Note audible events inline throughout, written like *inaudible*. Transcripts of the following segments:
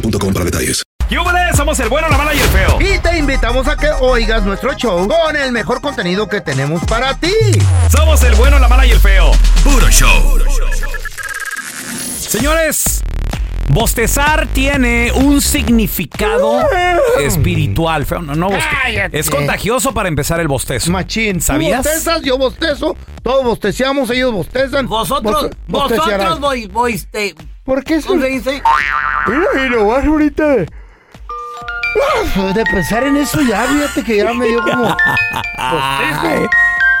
boostmobile.com para detalles. ¡Yúbales! Somos el bueno, la mala y el feo. Y te invitamos a que oigas nuestro show con el mejor contenido que tenemos para ti. Somos el bueno, la mala y el feo. Puro show. Señores, bostezar tiene un significado espiritual. Feo, no, no boste- Cállate. Es contagioso para empezar el bostezo. Machín. Tú ¿Sabías? bostezas, yo bostezo. Todos bosteciamos, ellos bostezan. Vosotros, Boste- vosotros, voy, voy, este, ¿Por qué ¿cómo se dice? Mira, y vas ahorita de... Ah, De pensar en eso ya, fíjate que ya me dio como... *laughs* Ay,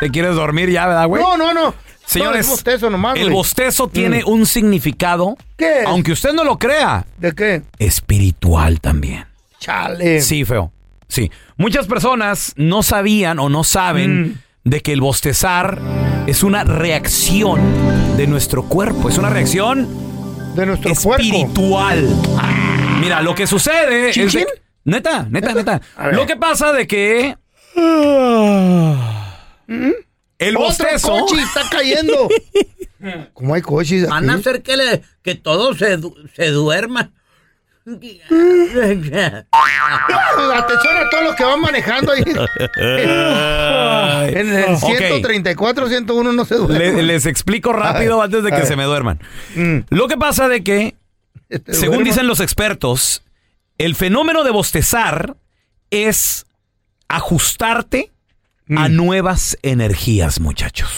¿Te quieres dormir ya, verdad, güey? No, no, no. Señores, No, es bostezo nomás, el bostezo tiene Mm. un significado, ¿Qué es? aunque usted no lo crea, ¿De qué? espiritual también. Chale. Sí, feo. Sí. Muchas personas no sabían o no saben Mm. de que el bostezar es una reacción de nuestro cuerpo. Es una reacción De nuestro cuerpo. espiritual. Mira, lo que sucede es. de- ¿Chin? Neta, neta, neta. *laughs* Lo que pasa de que. El Otro bostezo. coche está cayendo. *laughs* ¿Cómo hay coches Van a hacer que, le, que todos se, du- se duerman. *laughs* Atención a todos los que van manejando ahí. En el Ok. 134, 101 no se duerme. Le- les explico rápido antes de que se me duerman. Mm. Lo que pasa de que, Este según dicen los expertos, el fenómeno de bostezar es ajustarte a Mm. nuevas energías, muchachos.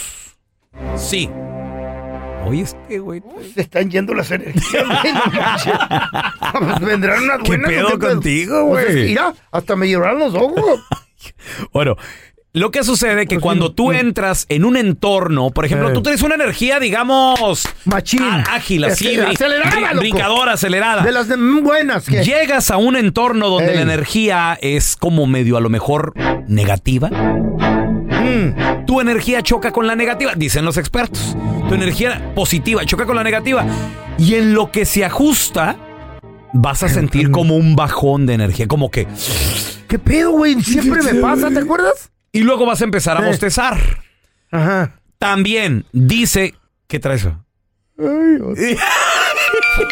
Sí. Oye, este güey. Se están yendo las energías, güey, no. Pues *laughs* Vendrán unas ¿Qué buenas. ¿o pedo contigo, Pues güey? mira, hasta me lloraron los ojos. *laughs* Bueno, lo que sucede es que Pues sí, cuando tú entras en un entorno, por ejemplo, Eh. tú tienes una energía, digamos, Machín. ágil, así, Acelerada, brincadora, acelerada. De las de- buenas. Llegas a un entorno donde Ey. la energía es como medio a lo mejor negativa. Tu energía choca con la negativa, dicen los expertos. Tu energía positiva choca con la negativa. Y en lo que se ajusta, vas a sentir como un bajón de energía, como que... ¿Qué pedo, güey? Siempre me pasa, ¿te acuerdas? Y luego vas a empezar a bostezar. Ajá. También dice... ¿Qué traes? Ay. *laughs*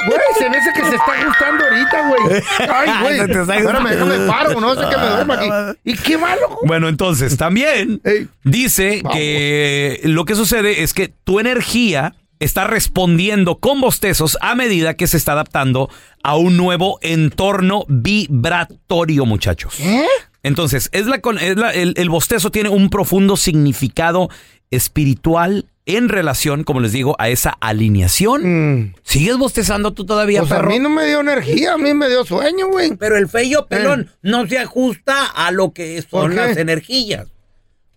Güey, se me hace que se está ajustando ahorita, güey. *laughs* Ay, güey. Se te está Espérame, déjame paro, no sé que me duerma aquí. ¿Y qué malo? Bueno, entonces también Ey. dice Vamos. que lo que sucede es que tu energía está respondiendo con bostezos a medida que se está adaptando a un nuevo entorno vibratorio, muchachos. ¿Eh? Entonces, es la, con- es la- el, el bostezo tiene un profundo significado espiritual en relación, como les digo, a esa alineación. Mm. ¿Sigues bostezando tú todavía, Pues a perro? mí no me dio energía, a mí me dio sueño, güey. Pero el feyo pelón no se ajusta a lo que ¿Por son las energías.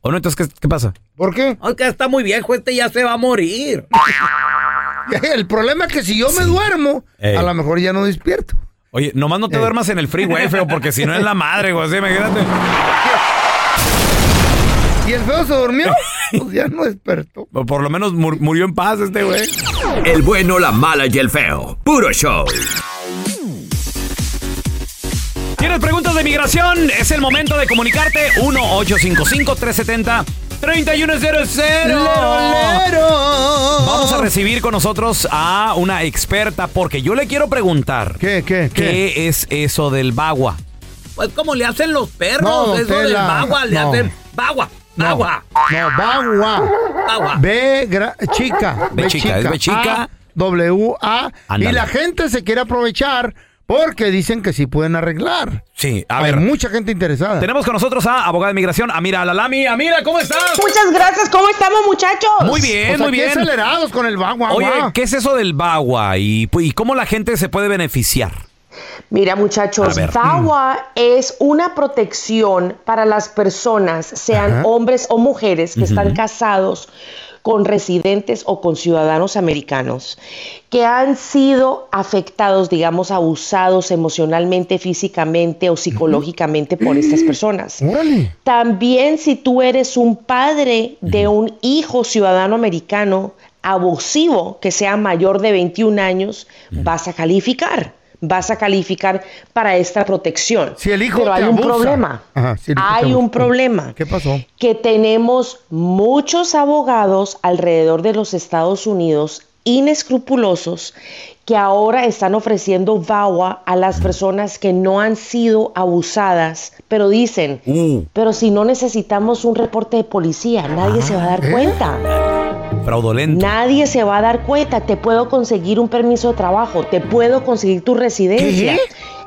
¿O no? Entonces, ¿qué, qué pasa? ¿Por qué? Aunque está muy viejo, este ya se va a morir. *laughs* El problema es que si yo me duermo, Ey. a lo mejor ya no despierto. Oye, nomás no te Eh. duermas en el freeway, feo, porque si no es la madre, güey. así, imagínate. *laughs* ¿Y el feo se durmió? *laughs* Pues *laughs* ya no despertó. O por lo menos mur- murió en paz este güey. El bueno, la mala y el feo. Puro show. ¿Tienes preguntas de migración? Es el momento de comunicarte. 3100. Vamos a recibir con nosotros a una experta porque yo le quiero preguntar. ¿Qué, qué, qué? es eso del bagua? Pues como le hacen los perros, No, eso del bagua, le no. hacen bagua, No, bagua. No, bagua. Bagua. B chica. B chica, es B chica. W A. Y la gente se quiere aprovechar porque dicen que sí pueden arreglar. Sí, a Hay ver. mucha gente interesada. Tenemos con nosotros a abogada de migración, Amira Alalami. Amira, ¿cómo estás? Muchas gracias, ¿cómo estamos muchachos? Muy bien, Pues muy aquí bien. acelerados con el bagua. Oye, agua. ¿qué es eso del bagua y, y cómo la gente se puede beneficiar? Mira muchachos, A ver. VAWA es una protección para las personas, sean Ajá. hombres o mujeres que están casados con residentes o con ciudadanos americanos que han sido afectados, digamos, abusados emocionalmente, físicamente o psicológicamente por estas personas. Órale. También si tú eres un padre de un hijo ciudadano americano abusivo que sea mayor de 21 años, vas a calificar. Vas a calificar para esta protección. Si el hijo Pero te hay un problema. Ajá, si hay un problema. ¿Qué pasó? Que tenemos muchos abogados alrededor de los Estados Unidos inescrupulosos que ahora están ofreciendo VAWA a las personas que no han sido abusadas, pero dicen, Uh, pero si no necesitamos un reporte de policía, nadie se va a dar ¿eh? cuenta. Fraudulento. Nadie se va a dar cuenta. Te puedo conseguir un permiso de trabajo, te puedo conseguir tu residencia.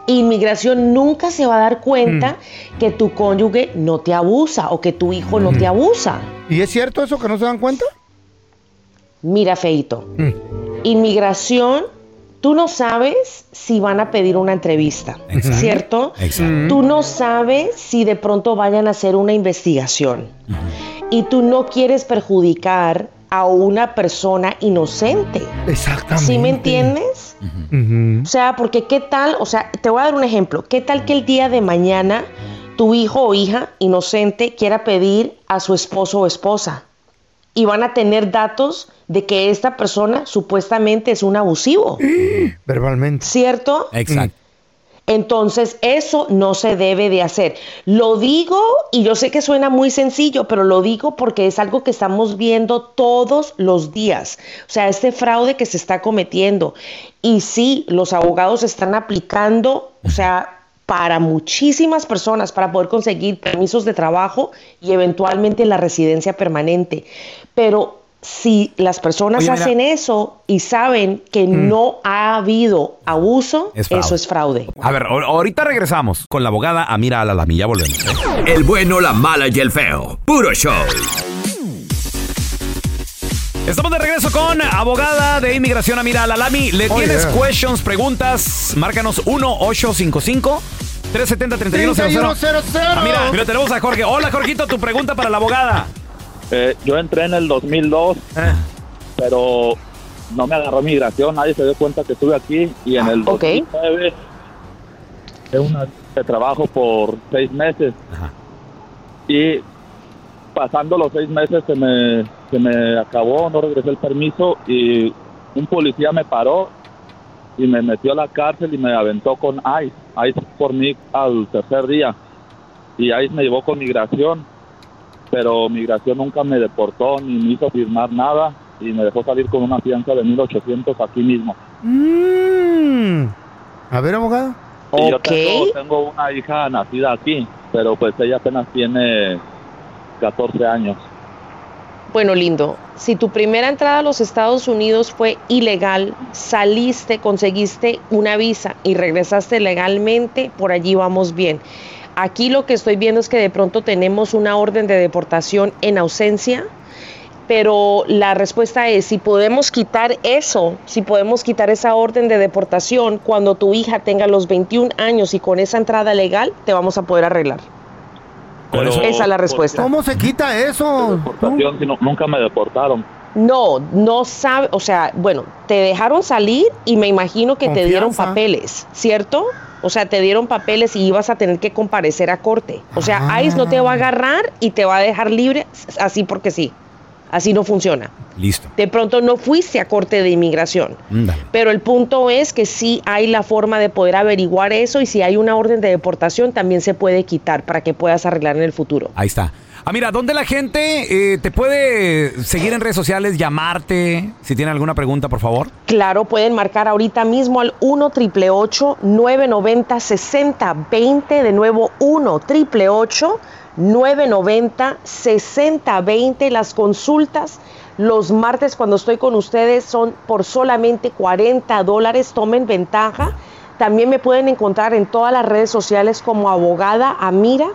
Inmigración nunca se va a dar cuenta que tu cónyuge no te abusa o que tu hijo no te abusa. ¿Y es cierto eso que no se dan cuenta? Mira, Feito, Mm. inmigración, tú no sabes si van a pedir una entrevista, Exacto. ¿cierto? Exacto. Tú no sabes si de pronto vayan a hacer una investigación. Y tú no quieres perjudicar a una persona inocente. Exactamente. ¿Sí me entiendes? O sea, porque qué tal, o sea, te voy a dar un ejemplo. ¿Qué tal que el día de mañana tu hijo o hija inocente quiera pedir a su esposo o esposa? Y van a tener datos de que esta persona supuestamente es un abusivo, Verbalmente. ¿cierto? Exacto. Entonces, eso no se debe de hacer. Lo digo y yo sé que suena muy sencillo, pero lo digo porque es algo que estamos viendo todos los días. O sea, este fraude que se está cometiendo. Y sí, los abogados están aplicando, o sea, para muchísimas personas para poder conseguir permisos de trabajo y eventualmente la residencia permanente. Pero si las personas Oye, mira. hacen eso y saben que no ha habido abuso, Es eso es fraude. A ver, ahor- ahorita regresamos con la abogada Amira Alalami. Ya volvemos. El bueno, la mala y el feo. Puro show. Estamos de regreso con abogada de inmigración Amira Alalami. ¿Le Oh, tienes yeah. questions, preguntas? Márcanos 1-855-370-3100. 3100. Ah, mira, mira, tenemos a Jorge. Hola, Jorgito, tu pregunta para la abogada. Eh, yo entré en el 2002, Eh. pero no me agarró migración, nadie se dio cuenta que estuve aquí y en el Ok. 2009 de una de trabajo por seis meses Ajá. y pasando los seis meses se me, se me acabó, no regresé el permiso y un policía me paró y me metió a la cárcel y me aventó con ICE, ICE por mí al tercer día y ICE me llevó con migración pero migración nunca me deportó ni me hizo firmar nada y me dejó salir con una fianza de 1800 aquí mismo. Mm. A ver, abogado. Y yo Ok. tengo, tengo una hija nacida aquí, pero pues ella apenas tiene 14 años. Bueno, lindo. Si tu primera entrada a los Estados Unidos fue ilegal, saliste, conseguiste una visa y regresaste legalmente, por allí vamos bien. Aquí lo que estoy viendo es que de pronto tenemos una orden de deportación en ausencia, pero la respuesta es si podemos quitar eso, si podemos quitar esa orden de deportación cuando tu hija tenga los 21 años y con esa entrada legal, te vamos a poder arreglar. Pero, Esa es la ¿por respuesta. ¿Cómo se quita eso? deportación si no- nunca me deportaron? No, no sabe, o sea, bueno, te dejaron salir y me imagino que te dieron papeles, ¿cierto? O sea, te dieron papeles y ibas a tener que comparecer a corte. O sea, Ah. ICE no te va a agarrar y te va a dejar libre así porque sí. Así no funciona. Listo. De pronto no fuiste a corte de inmigración. Pero el punto es que sí hay la forma de poder averiguar eso y si hay una orden de deportación también se puede quitar para que puedas arreglar en el futuro. Ahí está. Ah, mira, ¿dónde la gente eh, te puede seguir en redes sociales, llamarte? Si tiene alguna pregunta, por favor. Claro, pueden marcar ahorita mismo al 1 triple 990 6020. De nuevo, 1 triple 990 6020. Las consultas los martes cuando estoy con ustedes son por solamente 40 dólares. Tomen ventaja. También me pueden encontrar en todas las redes sociales como abogada Amira.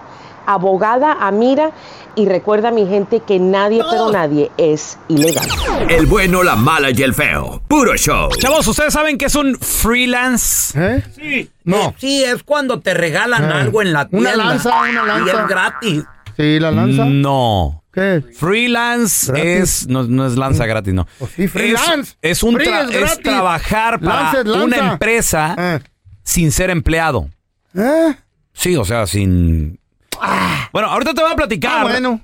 Abogada Amira. Y recuerda mi gente que nadie, pero nadie es ilegal. El bueno, la mala y el feo. Puro show. Chavos, ¿ustedes saben qué es un freelance? ¿Eh? Sí. No. Sí, es cuando te regalan Eh. algo en la tienda. Una lanza, una Y lanza. es gratis. Sí, la lanza. No. ¿Qué? Freelance Gratis. es no, no es lanza gratis, no. Pues sí, freelance. Es, es un Free tra- es trabajar para Lanza es lanza. una empresa Eh. sin ser empleado. ¿Eh? Sí, o sea, sin. Bueno, ahorita te voy a platicar. Ah, bueno.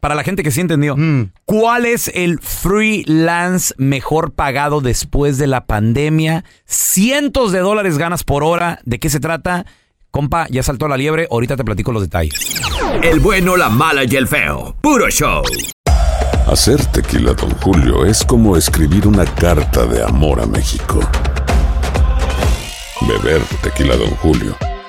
Para la gente que sí entendió. Mm. ¿Cuál es el freelance mejor pagado después de la pandemia? Cientos de dólares ganas por hora. ¿De qué se trata? Compa, ya saltó la liebre. Ahorita te platico los detalles. El bueno, la mala y el feo. Puro show. Hacer tequila, Don Julio, es como escribir una carta de amor a México. Beber tequila, Don Julio,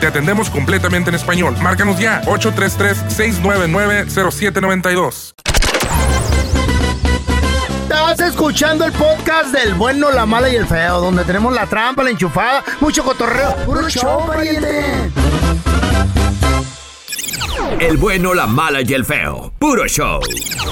Te atendemos completamente en español. Márcanos ya, 833-699-0792. Estás escuchando el podcast del bueno, la mala y el feo, donde tenemos la trampa, la enchufada, mucho cotorreo. ¡Puro show, pariente! El bueno, la mala y el feo. Puro show.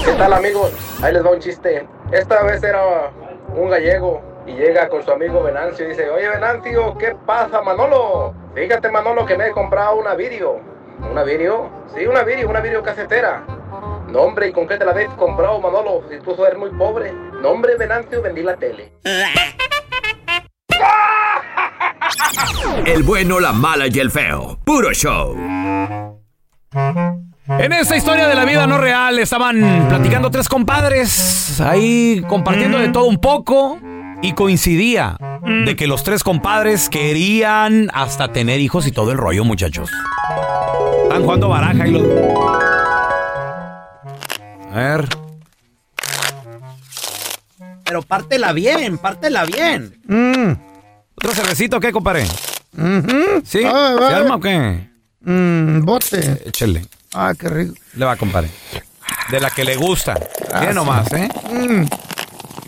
¿Qué tal amigos? Ahí les va un chiste. Esta vez era un gallego y llega con su amigo Venancio y dice, oye Venancio, ¿qué pasa Manolo? Fíjate Manolo que me he comprado una vídeo. ¿Una vídeo? Sí, una vídeo, una vídeo casetera. No hombre, ¿y con qué te la habéis comprado Manolo? Si tú eres muy pobre. No hombre, Venancio, vendí la tele. El bueno, la mala y el feo. Puro show. En esta historia de la vida no real estaban platicando tres compadres, ahí compartiendo de todo un poco y coincidía de que los tres compadres querían hasta tener hijos y todo el rollo, muchachos. Están jugando baraja y los... A ver. Pero pártela bien, pártela bien. ¿Otro cervecito o qué, compadre? ¿Sí? Ah, ¿Se arma o qué? Mmm, bote. Échale. Ah, qué rico. Le va, compadre. De la que le gusta. Bien sí. nomás, ¿eh? Mm.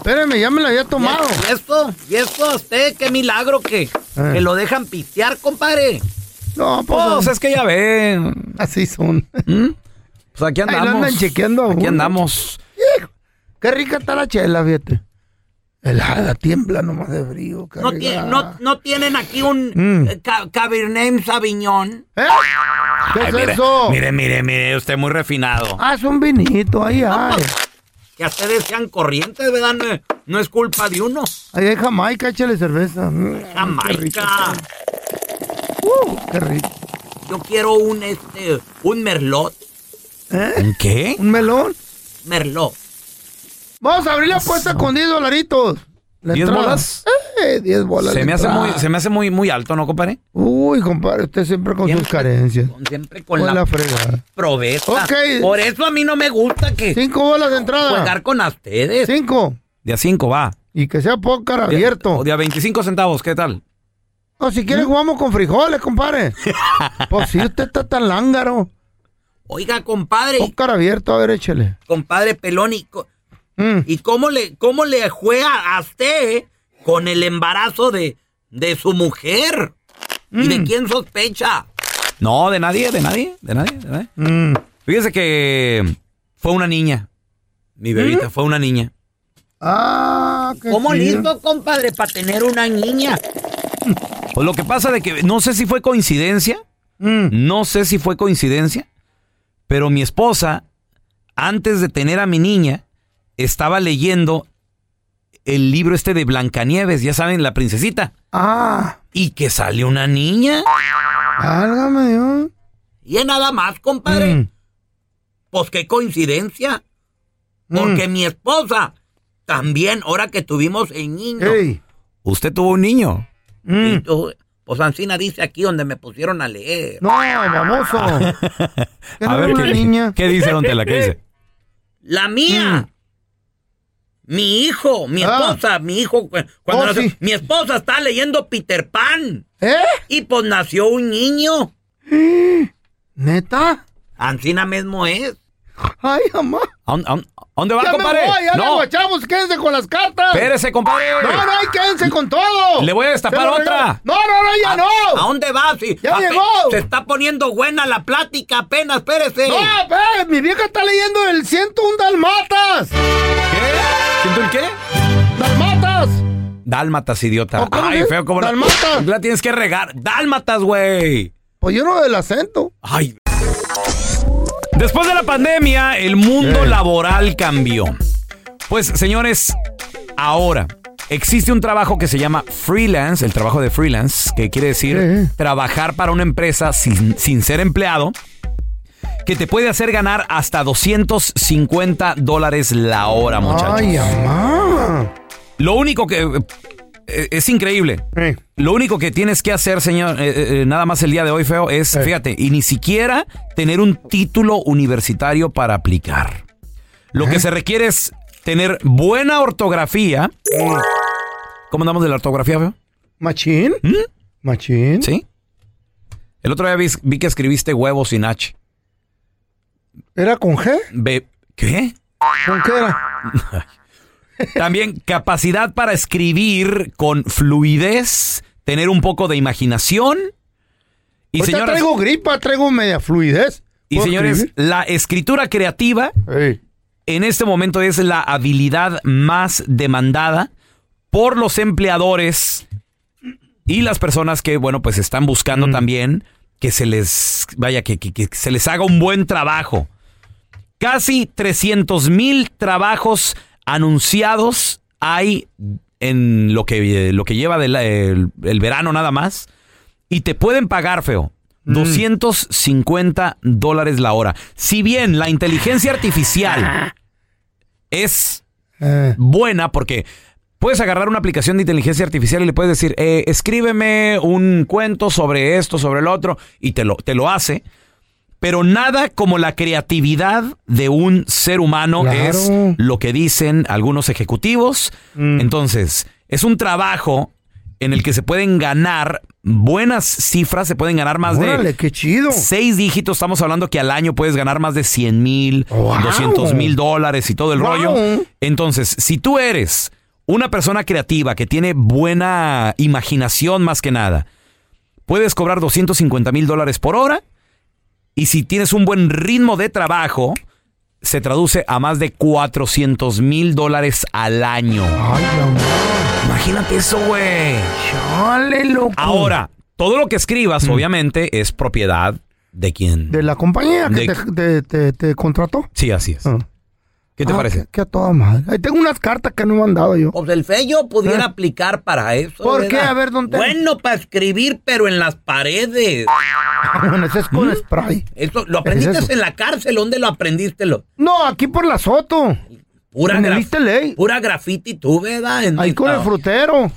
Espérame, ya me la había tomado. ¿Y esto? ¿Y esto a usted? ¿Qué milagro que, que lo dejan pistear, compadre? No, pues, Pues es que ya ven. Así son. Pues aquí Ahí lo andamos. andan chequeando Aquí uno. andamos. Qué rica está la chela, fíjate. Helada, tiembla nomás de frío. ¿No, no, no tienen aquí un Mm. eh, ca- Cabernet Sauvignon? ¿Eh? ¿Qué Ay, es mire, eso? Mire, mire, mire, usted muy refinado. Ah, es un vinito, ahí hay. Que ustedes sean corrientes, ¿verdad? No, no es culpa de uno. Ahí hay Jamaica, échale cerveza. Mm, Qué rico. Jamaica. Uh, qué rico. Yo quiero un, este, un merlot. ¿Eh? ¿Un qué? ¿Un melón? Merlot. Vamos a abrir la apuesta con 10 dolaritos. La ¿Diez entrada. bolas? Eh, 10 bolas. Se me, hace muy, se me hace muy, muy alto, ¿no, compadre? Uy, compadre, usted siempre con sus carencias. Siempre con Con la, la fregada. probeza. Ok. Por eso a mí no me gusta que Cinco bolas de entrada. jugar con ustedes. Cinco. De a 5 va. Y que sea pócar De- abierto. O de a 25 centavos, ¿qué tal? O si quiere jugamos con frijoles, compadre. *laughs* pues si usted está tan lángaro. Oiga, compadre. Pócar abierto, a ver, échele. Compadre Pelón, ¿y, co- Mm. ¿y cómo, le, cómo le juega a usted con el embarazo de, de su mujer? ¿Y Mm. de quién sospecha? No, de nadie, de nadie, de nadie. de nadie. Mm. Fíjese que fue una niña. Mi bebita fue una niña. Ah, qué ¿Cómo chido. listo, compadre, para tener una niña? Pues lo que pasa de que no sé si fue coincidencia, Mm. no sé si fue coincidencia, pero mi esposa, antes de tener a mi niña, estaba leyendo el libro este de Blancanieves, ya saben, la princesita. Ah. Y que salió una niña. Válgame Dios. Y es nada más, compadre. Mm. Pues qué coincidencia. Porque mi esposa también, ahora que tuvimos el niño. Ey. Usted tuvo un niño. Mm. y tú- pues Ancina dice aquí donde me pusieron a leer. No, baboso. *laughs* ¿Qué no A ver, una ¿qué, niña? ¿qué dice Don Tela? ¿Qué dice? La mía. Mi hijo, mi. Ah. esposa, mi hijo. cu- Cuando Oh, nació- sí. Mi esposa está leyendo Peter Pan. ¿Eh? Y pues nació un niño. *gasps* ¿Neta? Ancina mismo es. Ay, mamá. ¿A dónde- va, ya compadre? me voy, ya no, guachamos, quédense con las cartas. espérese, compadre. No, no, ay, quédense con todo. Le voy a destapar otra. No, no, no, ya ¿A, no. ¿A dónde vas? Si Ya llegó. Se está poniendo buena la plática apenas, espérese. No, ve, mi vieja está leyendo el 101 Dalmatas. ¿Qué? ¿Siento el qué? ¡Dalmatas! Dálmatas, idiota. ¿O cómo Ay, es? feo, como la- Dálmatas. La tienes que regar. Dálmatas, güey. Pues yo no del acento. Ay. Después de la pandemia, el mundo Eh. laboral cambió. Pues, señores, ahora existe un trabajo que se llama freelance, el trabajo de freelance, que quiere decir trabajar para una empresa sin, sin ser empleado, que te puede hacer ganar hasta 250 dólares la hora, muchachos. Ay, mamá. Lo único que... eh, es increíble. Eh. Lo único que tienes que hacer, señor, eh, eh, eh, nada más el día de hoy, feo, es, Eh. fíjate, y ni siquiera tener un título universitario para aplicar. Lo que se requiere es tener buena ortografía. ¿Cómo andamos de la ortografía, feo? ¿Machín? ¿Mm? ¿Machín? ¿Sí? El otro día vi, vi que escribiste huevos sin H. ¿Era con G? Be- ¿Qué? ¿Con qué era? *laughs* También capacidad para escribir con fluidez, tener un poco de imaginación. Y Ahorita señoras, traigo gripa, traigo media fluidez. y ¿Puedo señores, escribir? la escritura creativa en este momento es la habilidad más demandada por los empleadores y las personas que, bueno, pues están buscando también que se les, vaya, que, que- que se les haga un buen trabajo. Casi 300 mil trabajos anunciados hay en lo que, lo que lleva del- el, el verano nada más. Y te pueden pagar, feo. 250 dólares la hora. Si bien la inteligencia artificial es Eh. buena porque puedes agarrar una aplicación de inteligencia artificial y le puedes decir, eh, escríbeme un cuento sobre esto, sobre el otro, y te lo, te lo hace. Pero nada como la creatividad de un ser humano Claro. es lo que dicen algunos ejecutivos. Mm. Entonces, es un trabajo en el que se pueden ganar buenas cifras, se pueden ganar más Órale, de qué chido. seis dígitos. Estamos hablando que al año puedes ganar más de 100 mil, Wow. 200 mil dólares y todo el Wow. rollo. Entonces, si tú eres una persona creativa que tiene buena imaginación más que nada, puedes cobrar 250 mil dólares por hora. Y si tienes un buen ritmo de trabajo, se traduce a más de 400 mil dólares al año. Ay. Imagínate eso, güey. Chale, loco. Ahora, todo lo que escribas, obviamente, es propiedad de quien. De la compañía que De- te, te- te- te contrató. Sí, así es. Ah. ¿Qué te Ah, parece? Que, que a toda madre. Ahí tengo unas cartas que no me han dado yo. Pues el feyo pudiera ¿Eh? aplicar para eso. ¿Por qué? ¿verdad? A ver, ¿dónde? Bueno, para escribir, pero en las paredes. *laughs* Bueno, ese es con ¿Mm? spray. Eso, ¿Lo aprendiste eso? en la cárcel? ¿Dónde lo aprendiste? Lo? No, aquí por la Soto. Pura, graf- LA. pura graffiti tú, ¿verdad? En Ahí con el frutero.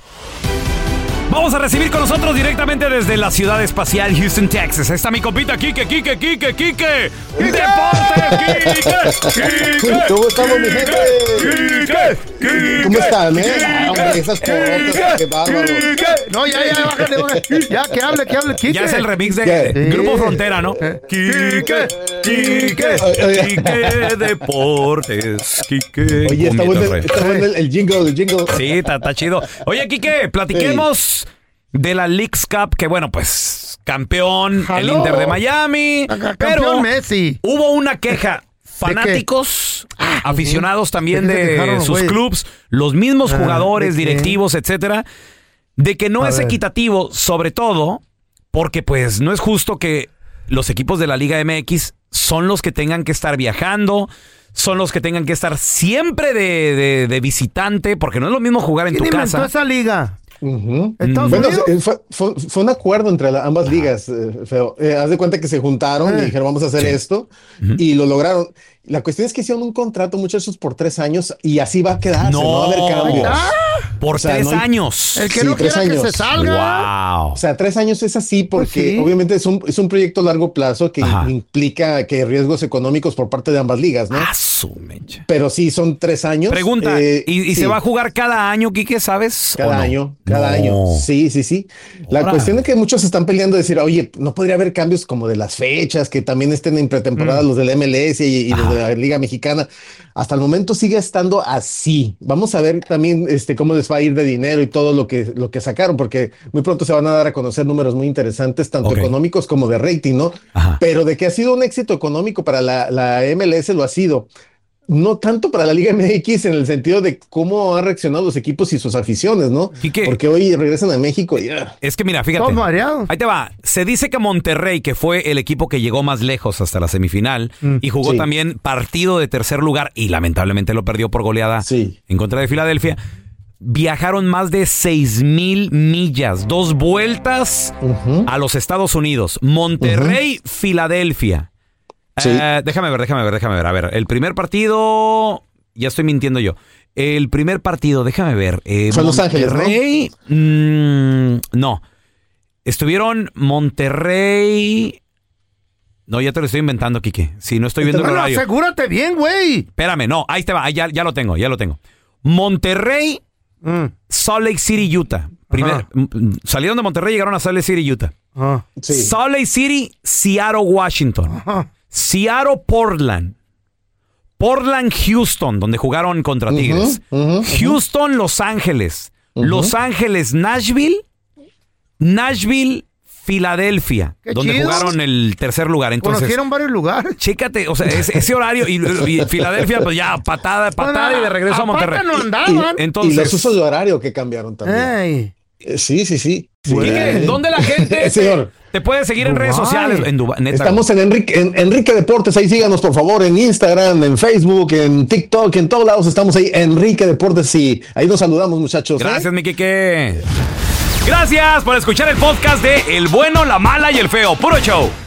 Vamos a recibir con nosotros directamente desde la ciudad espacial Houston, Texas. Está mi compita Kike, Kike, Kike, Kike. ¡Deportes, Kike! ¿Cómo estamos, mi gente? Kike, ¿Cómo están, eh? Ah, hombre, esas qué bárbaro. No, ya, ya, bájale, bájale. Ya, que hable, que hable, Kike. Ya es el remix de ¿Qué? Grupo Frontera, ¿no? Kike, Kike, Kike Deportes, Kike. Oye, está bueno, Torre. está bueno el, el jingle, el jingle. Sí, está, está chido. Oye, Kike, platiquemos de la Leagues Cup, que bueno, pues campeón el. Inter de Miami. Campeón Pero Messi. hubo una queja. Fanáticos, aficionados también ¿De sus clubs, los mismos Ah, jugadores, directivos, etcétera, de que no A es ver. equitativo, sobre todo porque pues no es justo que los equipos de la Liga MX son los que tengan que estar viajando, son los que tengan que estar siempre de, de- de visitante, porque no es lo mismo jugar en ¿Quién tu inventó casa. esa liga? Ujú. ¿Estados Bueno, se- fue, fue- fue un acuerdo entre la- ambas ligas, eh, feo. Eh, haz de cuenta que se juntaron y Eh. dijeron vamos a hacer esto y lo lograron. La cuestión es que hicieron un contrato, muchachos, por tres años y así va a quedarse, no, va a haber cambios. Por O sea, tres no hay- años. El que Sí, no tres quiera que se años. salga. Wow. O sea, tres años es así porque Pues sí. obviamente es un, es un proyecto a largo plazo que Ajá. implica que riesgos económicos por parte de ambas ligas, ¿no? Ah. Pero sí, son tres años. Pregunta, Eh, ¿y, y sí. se va a jugar cada año, Quique, sabes? Cada no? año, cada No. año. Sí, sí, sí. La Ahora. cuestión es que muchos están peleando decir, oye, no podría haber cambios como de las fechas, que también estén en pretemporada Mm. los del MLS y, y los de la Liga Mexicana. Hasta el momento sigue estando así. Vamos a ver también este, cómo les va a ir de dinero y todo lo que, lo que sacaron, porque muy pronto se van a dar a conocer números muy interesantes, tanto económicos como de rating, ¿no? Ajá. Pero de que ha sido un éxito económico para la, la MLS lo ha sido. No tanto para la Liga MX en el sentido de cómo han reaccionado los equipos y sus aficiones, ¿no? Quique. Porque hoy regresan a México y ah, Es que mira, fíjate. Ahí te va. Se dice que Monterrey, que fue el equipo que llegó más lejos hasta la semifinal Mm. y jugó Sí. también partido de tercer lugar y lamentablemente lo perdió por goleada Sí. en contra de Filadelfia, viajaron más de 6 mil millas, dos vueltas a los Estados Unidos. Monterrey, Filadelfia. Sí. Eh, déjame ver, déjame ver, déjame ver. A ver, el primer partido. Ya estoy mintiendo yo. El primer partido, déjame ver. eh, Fue Los Ángeles, ¿no? Mm, no. Estuvieron Monterrey. No, ya te lo estoy inventando, Quique. Si no estoy viendo el horario. asegúrate bien, güey. Espérame, no, ahí te va, ahí ya, ya lo tengo, ya lo tengo. Monterrey, Mm. Salt Lake City, Utah. Primer- Ajá. m- m- salieron de Monterrey y llegaron a Salt Lake City, Utah. Ah. Sí. Salt Lake City, Seattle, Washington. Ajá. Seattle, Portland. Portland, Houston, donde jugaron contra Tigres. Houston, Los Ángeles. Los Ángeles, Nashville. Nashville, Filadelfia, Qué donde chido. jugaron el tercer lugar. Entonces, Conocieron varios lugares. chécate, o sea, ese, ese horario y, y Filadelfia, pues ya, patada, patada y de regreso a Monterrey. no Y, andaban. Entonces, y los usos de horario que cambiaron también. Ey. Eh, Sí, sí, sí. ¿dónde la gente *laughs* te, Señor. Te puede seguir en redes sociales? En Dubái, neta. Estamos en Enrique, en Enrique Deportes, ahí síganos por favor, en Instagram, en Facebook, en TikTok, en todos lados estamos ahí, Enrique Deportes y ahí nos saludamos muchachos. ¿eh? Gracias, mi Quique. Gracias por escuchar el podcast de El Bueno, la Mala y el Feo. Puro show.